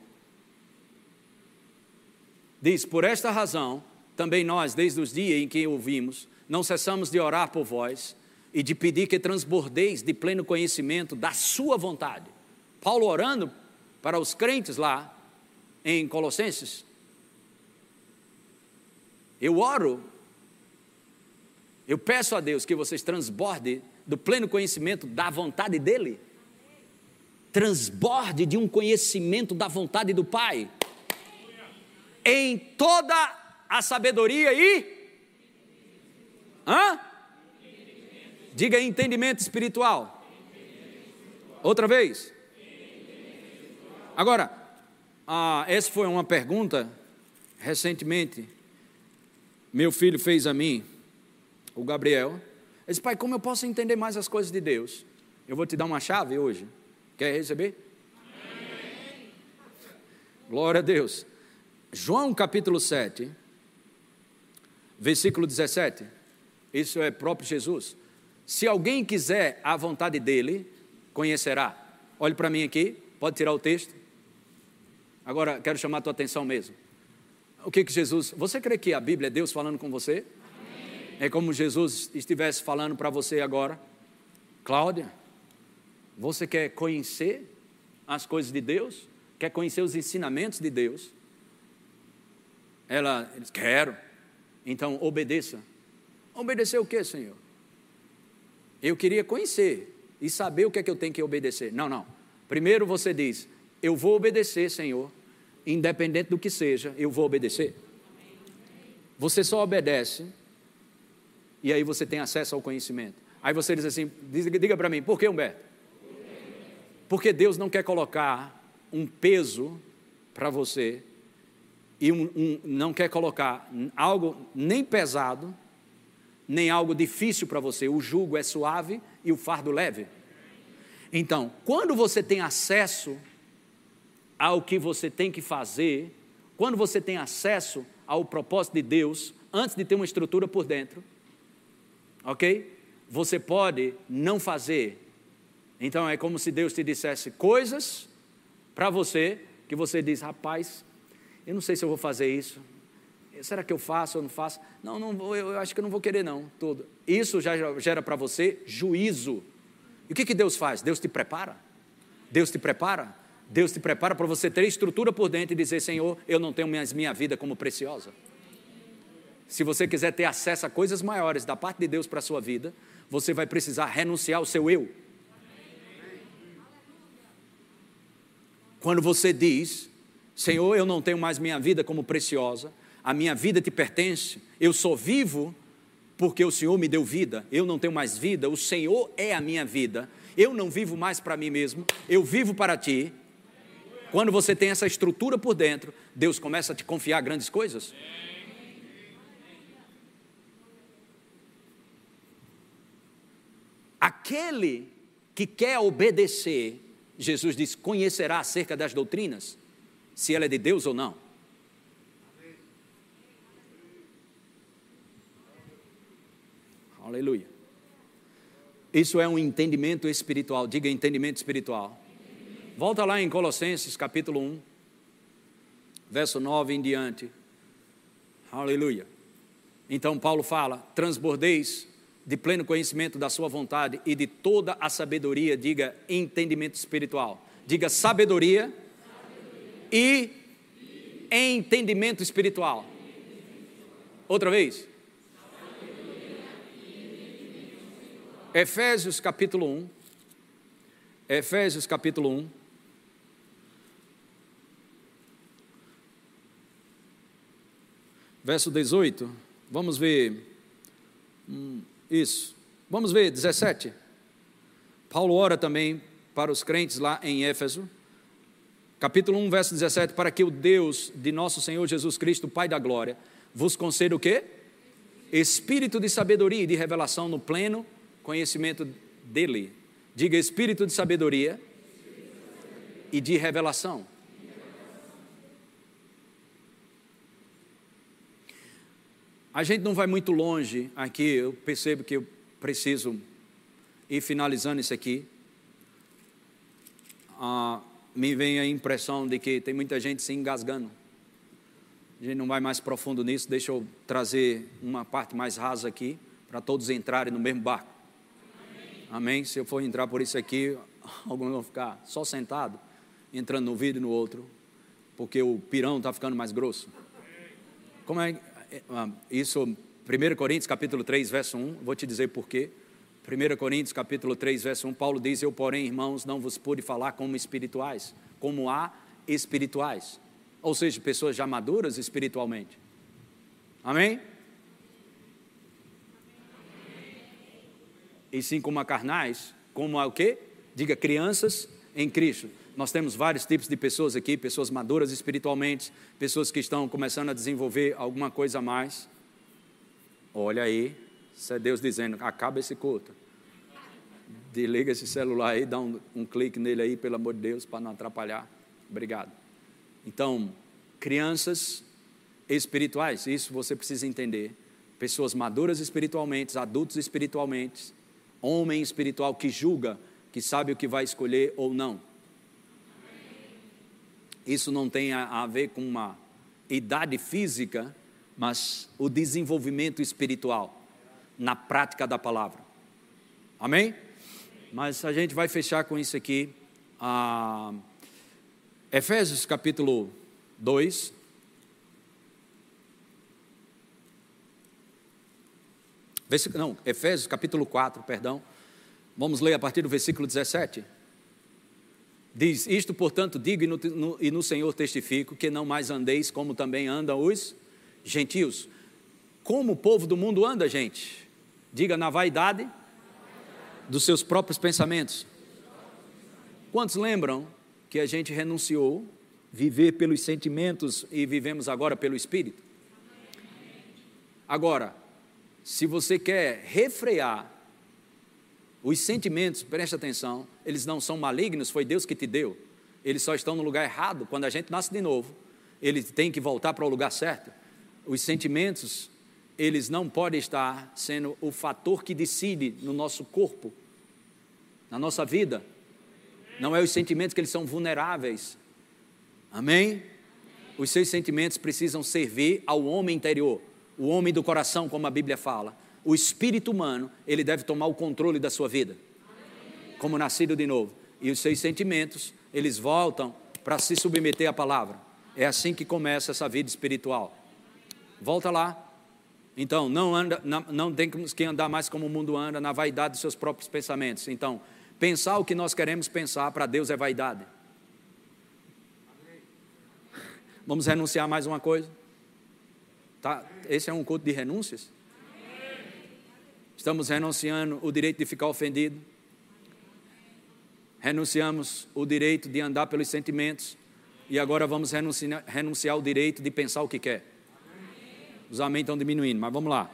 Diz: Por esta razão também nós, desde os dias em que ouvimos, não cessamos de orar por vós e de pedir que transbordeis de pleno conhecimento da Sua vontade. Paulo orando para os crentes lá em Colossenses. Eu oro, eu peço a Deus que vocês transbordem do pleno conhecimento da vontade dEle. Transborde de um conhecimento da vontade do Pai. Em toda a sabedoria e. Hã? Diga entendimento espiritual. Outra vez. Agora, ah, essa foi uma pergunta recentemente. Meu filho fez a mim, o Gabriel. Ele disse, pai, como eu posso entender mais as coisas de Deus? Eu vou te dar uma chave hoje. Quer receber? Amém. Glória a Deus. João capítulo 7, versículo 17. Isso é próprio Jesus. Se alguém quiser a vontade dele, conhecerá. Olhe para mim aqui, pode tirar o texto. Agora quero chamar a tua atenção mesmo. O que que Jesus, você crê que a Bíblia é Deus falando com você? É como Jesus estivesse falando para você agora. Cláudia, você quer conhecer as coisas de Deus? Quer conhecer os ensinamentos de Deus? Ela, diz, quero. Então obedeça. Obedecer o que, Senhor? Eu queria conhecer e saber o que é que eu tenho que obedecer. Não, não. Primeiro você diz: Eu vou obedecer, Senhor, independente do que seja, eu vou obedecer. Você só obedece e aí você tem acesso ao conhecimento. Aí você diz assim: diga, para mim, por que, Humberto? Porque Deus não quer colocar um peso para você e um, um, não quer colocar algo nem pesado, nem algo difícil para você. O jugo é suave e o fardo leve. Então, quando você tem acesso ao que você tem que fazer, quando você tem acesso ao propósito de Deus, antes de ter uma estrutura por dentro, ok? Você pode não fazer. Então é como se Deus te dissesse coisas para você que você diz, rapaz, eu não sei se eu vou fazer isso, será que eu faço ou não faço? Não, não vou, eu acho que eu não vou querer não, tudo. Isso já gera para você juízo. E o que, que Deus faz? Deus te prepara. Deus te prepara. Deus te prepara para você ter estrutura por dentro e dizer, Senhor, eu não tenho minha, minha vida como preciosa. Se você quiser ter acesso a coisas maiores da parte de Deus para a sua vida, você vai precisar renunciar ao seu eu. Quando você diz, Senhor, eu não tenho mais minha vida como preciosa, a minha vida te pertence, eu sou vivo porque o Senhor me deu vida, eu não tenho mais vida, o Senhor é a minha vida, eu não vivo mais para mim mesmo, eu vivo para ti. Quando você tem essa estrutura por dentro, Deus começa a te confiar grandes coisas. Aquele que quer obedecer, Jesus diz: conhecerá acerca das doutrinas, se ela é de Deus ou não. Aleluia. Isso é um entendimento espiritual. Diga entendimento espiritual. Volta lá em Colossenses capítulo 1, verso 9 em diante. Aleluia. Então Paulo fala: transbordeis de pleno conhecimento da sua vontade e de toda a sabedoria, diga entendimento espiritual. Diga sabedoria, sabedoria. E, e entendimento espiritual. Outra vez. Efésios capítulo 1. Efésios capítulo 1. Verso 18. Vamos ver. Hum, isso. Vamos ver 17. Paulo ora também para os crentes lá em Éfeso. Capítulo 1, verso 17, para que o Deus de nosso Senhor Jesus Cristo, Pai da glória, vos conceda o quê? Espírito de sabedoria e de revelação no pleno conhecimento dele. Diga espírito de sabedoria e de revelação. A gente não vai muito longe aqui, eu percebo que eu preciso ir finalizando isso aqui. Ah, me vem a impressão de que tem muita gente se engasgando. A gente não vai mais profundo nisso, deixa eu trazer uma parte mais rasa aqui, para todos entrarem no mesmo barco. Amém. Se eu for entrar por isso aqui, alguns vão ficar só sentado, entrando no vídeo e no outro, porque o pirão está ficando mais grosso. Como é isso? 1 Coríntios capítulo 3, verso 1, vou te dizer por quê. 1 Coríntios capítulo 3, verso 1, Paulo diz, eu porém, irmãos, não vos pude falar como espirituais, como há espirituais ou seja, pessoas já maduras espiritualmente. Amém? E sim como a carnais, como a o quê? Diga crianças em Cristo. Nós temos vários tipos de pessoas aqui, pessoas maduras espiritualmente, pessoas que estão começando a desenvolver alguma coisa a mais. Olha aí, isso é Deus dizendo, acaba esse culto. Desliga esse celular aí, dá um, um clique nele aí, pelo amor de Deus, para não atrapalhar. Obrigado. Então, crianças espirituais, isso você precisa entender. Pessoas maduras espiritualmente, adultos espiritualmente, homem espiritual que julga, que sabe o que vai escolher ou não. Isso não tem a, ver com uma idade física, mas o desenvolvimento espiritual na prática da palavra. Amém? Mas a gente vai fechar com isso aqui. Ah, Efésios capítulo 2. Não, Efésios capítulo 4, perdão. Vamos ler a partir do versículo 17. Diz: Isto, portanto, digo e no, no, e no Senhor testifico que não mais andeis como também andam os gentios. Como o povo do mundo anda, gente? Diga na vaidade dos seus próprios pensamentos. Quantos lembram que a gente renunciou, viver pelos sentimentos e vivemos agora pelo Espírito. Agora, se você quer refrear os sentimentos, preste atenção, eles não são malignos, foi Deus que te deu. Eles só estão no lugar errado. Quando a gente nasce de novo, ele tem que voltar para o lugar certo. Os sentimentos, eles não podem estar sendo o fator que decide no nosso corpo, na nossa vida. Não é os sentimentos que eles são vulneráveis. Amém? Os seus sentimentos precisam servir ao homem interior, o homem do coração, como a Bíblia fala. O espírito humano, ele deve tomar o controle da sua vida, como nascido de novo. E os seus sentimentos, eles voltam para se submeter à palavra. É assim que começa essa vida espiritual. Volta lá. Então, não, anda, não, temos que andar mais como o mundo anda, na vaidade dos seus próprios pensamentos. Então, Pensar o que nós queremos pensar para Deus é vaidade. Vamos renunciar mais uma coisa? Tá? Esse é um culto de renúncias? Estamos renunciando o direito de ficar ofendido. Renunciamos o direito de andar pelos sentimentos. E agora vamos renunciar, renunciar o direito de pensar o que quer. Os amém estão diminuindo, mas vamos lá.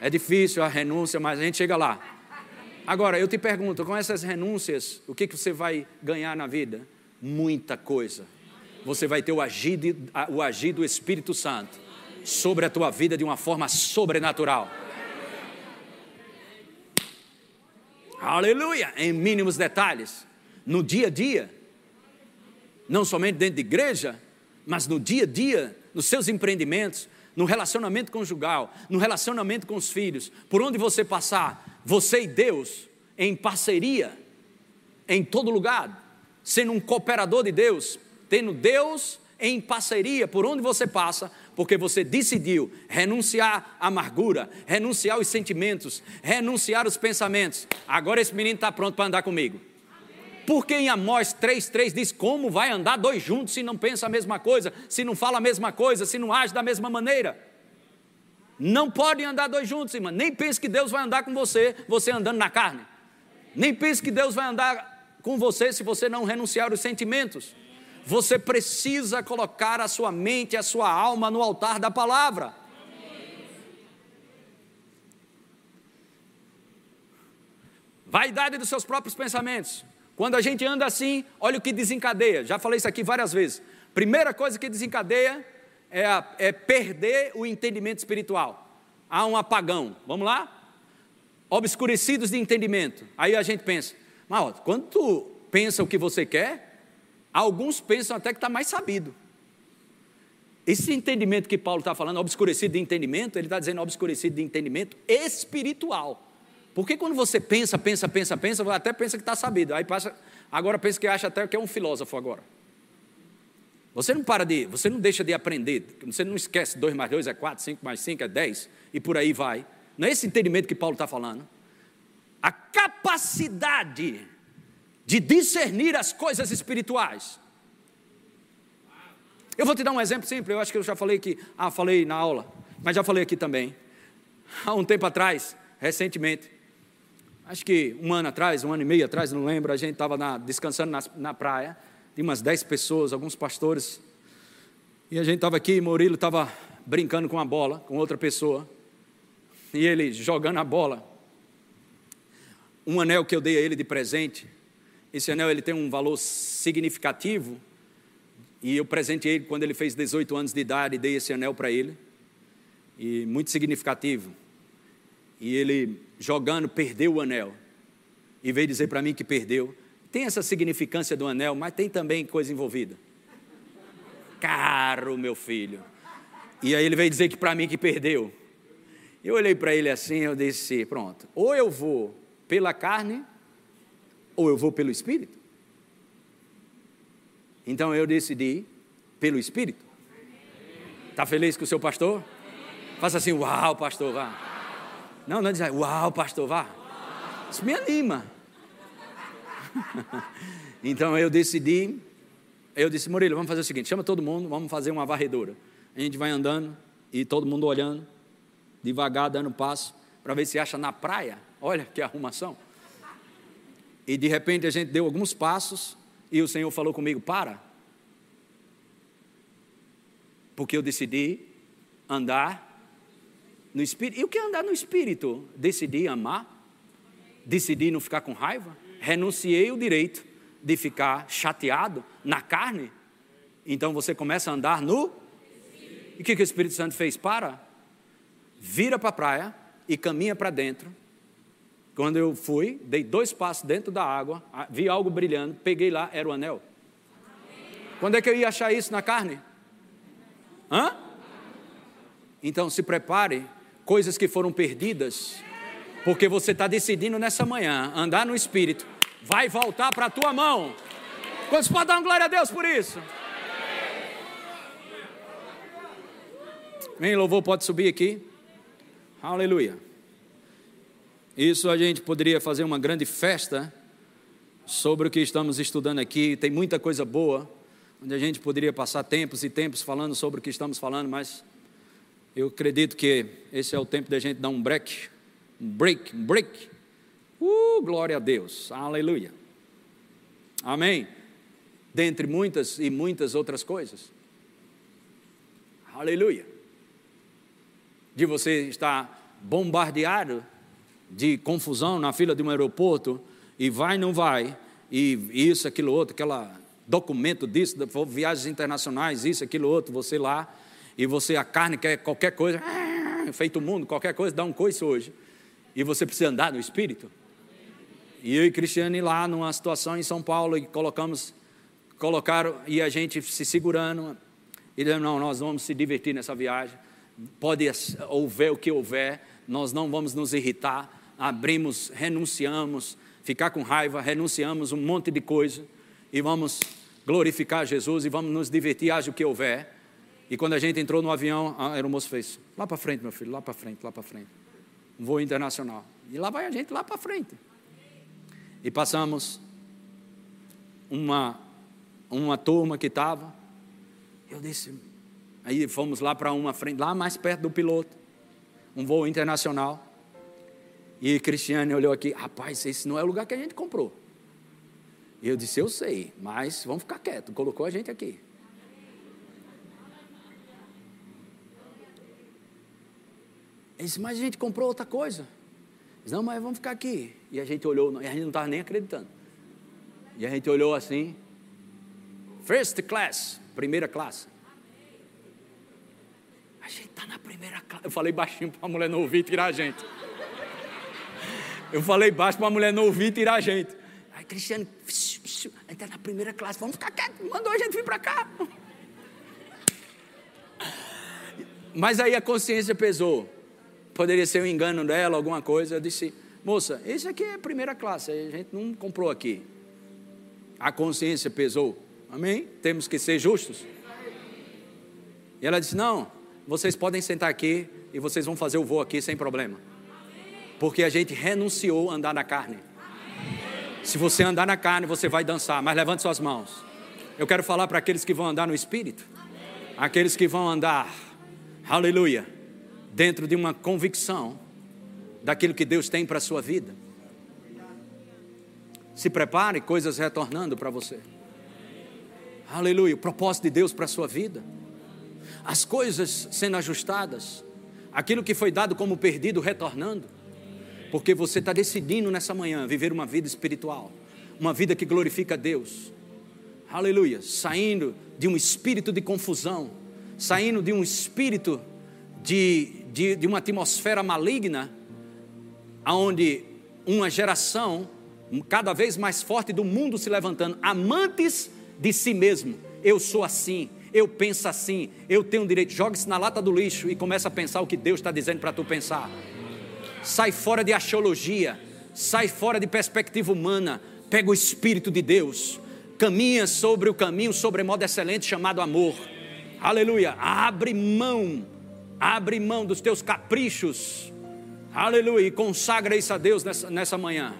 É difícil a renúncia, mas a gente chega lá. Agora, eu te pergunto, com essas renúncias, o que, que você vai ganhar na vida? Muita coisa. Você vai ter o agir, de, o agir do Espírito Santo sobre a tua vida de uma forma sobrenatural. Aleluia! Em mínimos detalhes, no dia a dia, não somente dentro de igreja, mas no dia a dia, nos seus empreendimentos, no relacionamento conjugal, no relacionamento com os filhos, por onde você passar, você e Deus em parceria, em todo lugar, sendo um cooperador de Deus, tendo Deus em parceria por onde você passa, porque você decidiu renunciar à amargura, renunciar aos sentimentos, renunciar aos pensamentos. Agora esse menino está pronto para andar comigo. Porque em Amós 3,3 diz: Como vai andar dois juntos se não pensa a mesma coisa, se não fala a mesma coisa, se não age da mesma maneira? Não podem andar dois juntos, irmã. Nem pense que Deus vai andar com você, você andando na carne. Nem pense que Deus vai andar com você se você não renunciar aos sentimentos. Você precisa colocar a sua mente, a sua alma no altar da palavra. Vaidade dos seus próprios pensamentos. Quando a gente anda assim, olha o que desencadeia. Já falei isso aqui várias vezes. Primeira coisa que desencadeia é, a, é perder o entendimento espiritual. Há um apagão. Vamos lá? Obscurecidos de entendimento. Aí a gente pensa, mas quando tu pensa o que você quer, alguns pensam até que está mais sabido. Esse entendimento que Paulo está falando, obscurecido de entendimento, ele está dizendo obscurecido de entendimento espiritual. Porque quando você pensa, pensa, pensa, pensa, até pensa que está sabido. Aí passa, agora pensa que acha até que é um filósofo agora. Você não para de, você não deixa de aprender, você não esquece 2 mais 2 é 4, 5 mais 5 é 10, e por aí vai. Não é esse entendimento que Paulo está falando. A capacidade de discernir as coisas espirituais. Eu vou te dar um exemplo simples, eu acho que eu já falei aqui, ah, falei na aula, mas já falei aqui também. Há um tempo atrás, recentemente, acho que um ano atrás, um ano e meio atrás, não lembro, a gente estava descansando na, na praia, tinha umas dez pessoas, alguns pastores, e a gente estava aqui, e Murilo estava brincando com a bola, com outra pessoa, e ele jogando a bola. Um anel que eu dei a ele de presente, esse anel ele tem um valor significativo, e eu presenteei ele quando ele fez 18 anos de idade, dei esse anel para ele, e muito significativo. E ele, jogando, perdeu o anel, e veio dizer para mim que perdeu. Tem essa significância do anel, mas tem também coisa envolvida. Caro, meu filho. E aí ele veio dizer que para mim que perdeu. Eu olhei para ele assim, eu disse: pronto, ou eu vou pela carne, ou eu vou pelo Espírito. Então eu decidi pelo Espírito. Está feliz com o seu pastor? Faça assim, uau, pastor, vá. Não, não diz, uau, pastor, vá. Isso me anima. então eu decidi, eu disse, Murilo, vamos fazer o seguinte, chama todo mundo, vamos fazer uma varredura. A gente vai andando e todo mundo olhando, devagar, dando passo, para ver se acha na praia. Olha que arrumação. E de repente a gente deu alguns passos e o Senhor falou comigo: para. Porque eu decidi andar no Espírito. E o que é andar no Espírito? Decidi amar, decidi não ficar com raiva, renunciei o direito de ficar chateado na carne. Então você começa a andar no. E o que, que o Espírito Santo fez? Para, vira para a praia e caminha para dentro quando eu fui, dei dois passos dentro da água, vi algo brilhando, peguei lá, era o anel. Quando é que eu ia achar isso na carne? Hã? Então se prepare, coisas que foram perdidas, porque você está decidindo nessa manhã andar no Espírito, vai voltar para a tua mão. Quantos podem dar uma glória a Deus por isso? Vem, louvor, pode subir aqui. Aleluia. Isso a gente poderia fazer uma grande festa sobre o que estamos estudando aqui. Tem muita coisa boa, onde a gente poderia passar tempos e tempos falando sobre o que estamos falando, mas eu acredito que esse é o tempo da gente dar um break, um break, um break. Uh, glória a Deus, aleluia. Amém. Dentre muitas e muitas outras coisas. Aleluia. De você estar bombardeado de confusão na fila de um aeroporto, e vai, não vai, e isso, aquilo, outro, aquela documento disso, viagens internacionais, isso, aquilo, outro, você lá, e você, a carne quer qualquer coisa, feito o mundo, qualquer coisa, dá um coice hoje, e você precisa andar no Espírito. E eu e Cristiane lá numa situação em São Paulo, e colocamos, colocaram, e a gente se segurando, e dizendo, não, nós vamos se divertir nessa viagem, pode houver o que houver, nós não vamos nos irritar, abrimos, renunciamos, ficar com raiva, renunciamos um monte de coisa e vamos glorificar Jesus e vamos nos divertir, haja o que houver. E quando a gente entrou no avião, a aeromoço fez: lá para frente, meu filho, lá para frente, lá para frente. Um voo internacional. E lá vai a gente, lá para frente. E passamos uma, uma turma que estava. Eu disse, aí fomos lá para uma frente, lá mais perto do piloto. Um voo internacional. E Cristiane olhou aqui, rapaz, esse não é o lugar que a gente comprou. E eu disse, eu sei, mas vamos ficar quieto, colocou a gente aqui. Ele disse, mas a gente comprou outra coisa. Disse, não, mas vamos ficar aqui. E a gente olhou, e a gente não estava nem acreditando. E a gente olhou assim, first class, primeira classe. A gente está na primeira classe. Eu falei baixinho para a mulher não ouvir tirar a gente. Eu falei baixo para a mulher não ouvir e tirar a gente. Aí, Cristiano, a gente está na primeira classe, vamos ficar quietos. Mandou a gente vir para cá. Mas aí a consciência pesou. Poderia ser um engano dela, alguma coisa. Eu disse, moça, esse aqui é primeira classe, a gente não comprou aqui. A consciência pesou. Amém? Temos que ser justos. E ela disse: Não, vocês podem sentar aqui e vocês vão fazer o voo aqui sem problema. Porque a gente renunciou a andar na carne. Se você andar na carne, você vai dançar, mas levante suas mãos. Eu quero falar para aqueles que vão andar no espírito, aqueles que vão andar, aleluia, dentro de uma convicção daquilo que Deus tem para a sua vida. Se prepare, coisas retornando para você. Aleluia, o propósito de Deus para a sua vida. As coisas sendo ajustadas, aquilo que foi dado como perdido retornando. Porque você está decidindo nessa manhã viver uma vida espiritual, uma vida que glorifica a Deus. Aleluia, saindo de um espírito de confusão, saindo de um espírito de, de, de uma atmosfera maligna, onde uma geração cada vez mais forte do mundo se levantando, amantes de si mesmo. Eu sou assim, eu penso assim, eu tenho direito. Joga-se na lata do lixo e começa a pensar o que Deus está dizendo para tu pensar. Sai fora de axiologia, sai fora de perspectiva humana, pega o Espírito de Deus, caminha sobre o caminho sobre modo excelente chamado amor. Aleluia. Abre mão, abre mão dos teus caprichos. Aleluia. E consagra isso a Deus nessa, nessa manhã.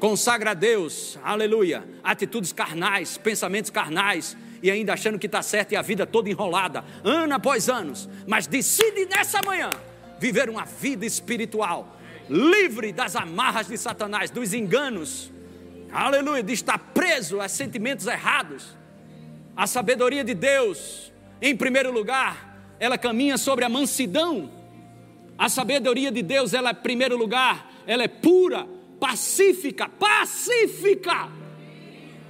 Consagra a Deus, aleluia, atitudes carnais, pensamentos carnais, e ainda achando que está certo e a vida toda enrolada, ano após anos, mas decide nessa manhã viver uma vida espiritual, livre das amarras de Satanás, dos enganos, aleluia, de estar preso a sentimentos errados. A sabedoria de Deus, em primeiro lugar, ela caminha sobre a mansidão. A sabedoria de Deus, ela, em primeiro lugar, ela é pura, pacífica, pacífica.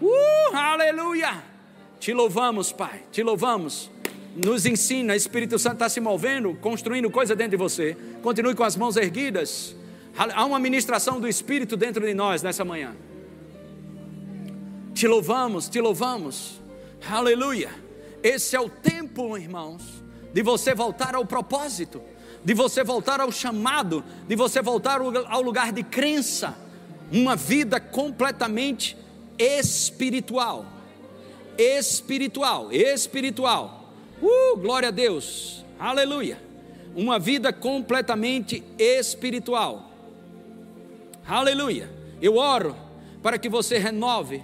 Uh, aleluia! Te louvamos, Pai, te louvamos. Nos ensina, Espírito Santo está se movendo, construindo coisa dentro de você. Continue com as mãos erguidas. Há uma ministração do Espírito dentro de nós nessa manhã. Te louvamos, te louvamos. Aleluia. Esse é o tempo, irmãos, de você voltar ao propósito de você voltar ao chamado, de você voltar ao lugar de crença, uma vida completamente espiritual. Espiritual, espiritual. Uh, glória a Deus. Aleluia. Uma vida completamente espiritual. Aleluia. Eu oro para que você renove,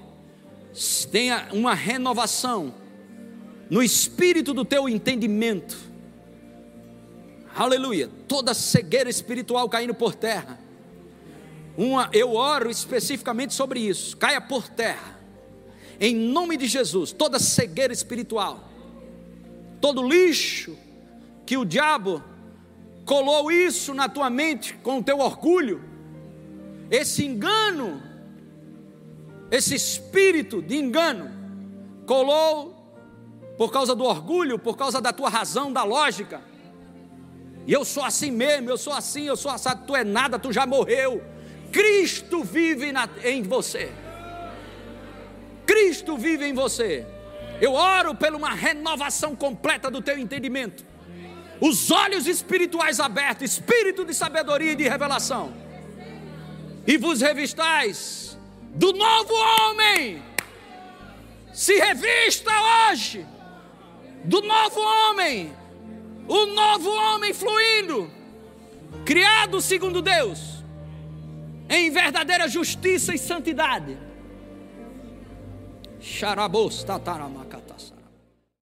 tenha uma renovação no espírito do teu entendimento aleluia, toda cegueira espiritual caindo por terra. Uma, eu oro especificamente sobre isso, caia por terra, em nome de Jesus, toda cegueira espiritual, todo lixo que o diabo colou isso na tua mente com o teu orgulho, esse engano, esse espírito de engano, colou por causa do orgulho, por causa da tua razão, da lógica, e eu sou assim mesmo, eu sou assim, eu sou assado, tu é nada, tu já morreu. Cristo vive na, em você. Cristo vive em você. Eu oro por uma renovação completa do teu entendimento. Os olhos espirituais abertos, espírito de sabedoria e de revelação. E vos revistais do novo homem. Se revista hoje do novo homem o novo homem fluindo, criado segundo Deus, em verdadeira justiça e santidade. Xarabos tataramacatassa.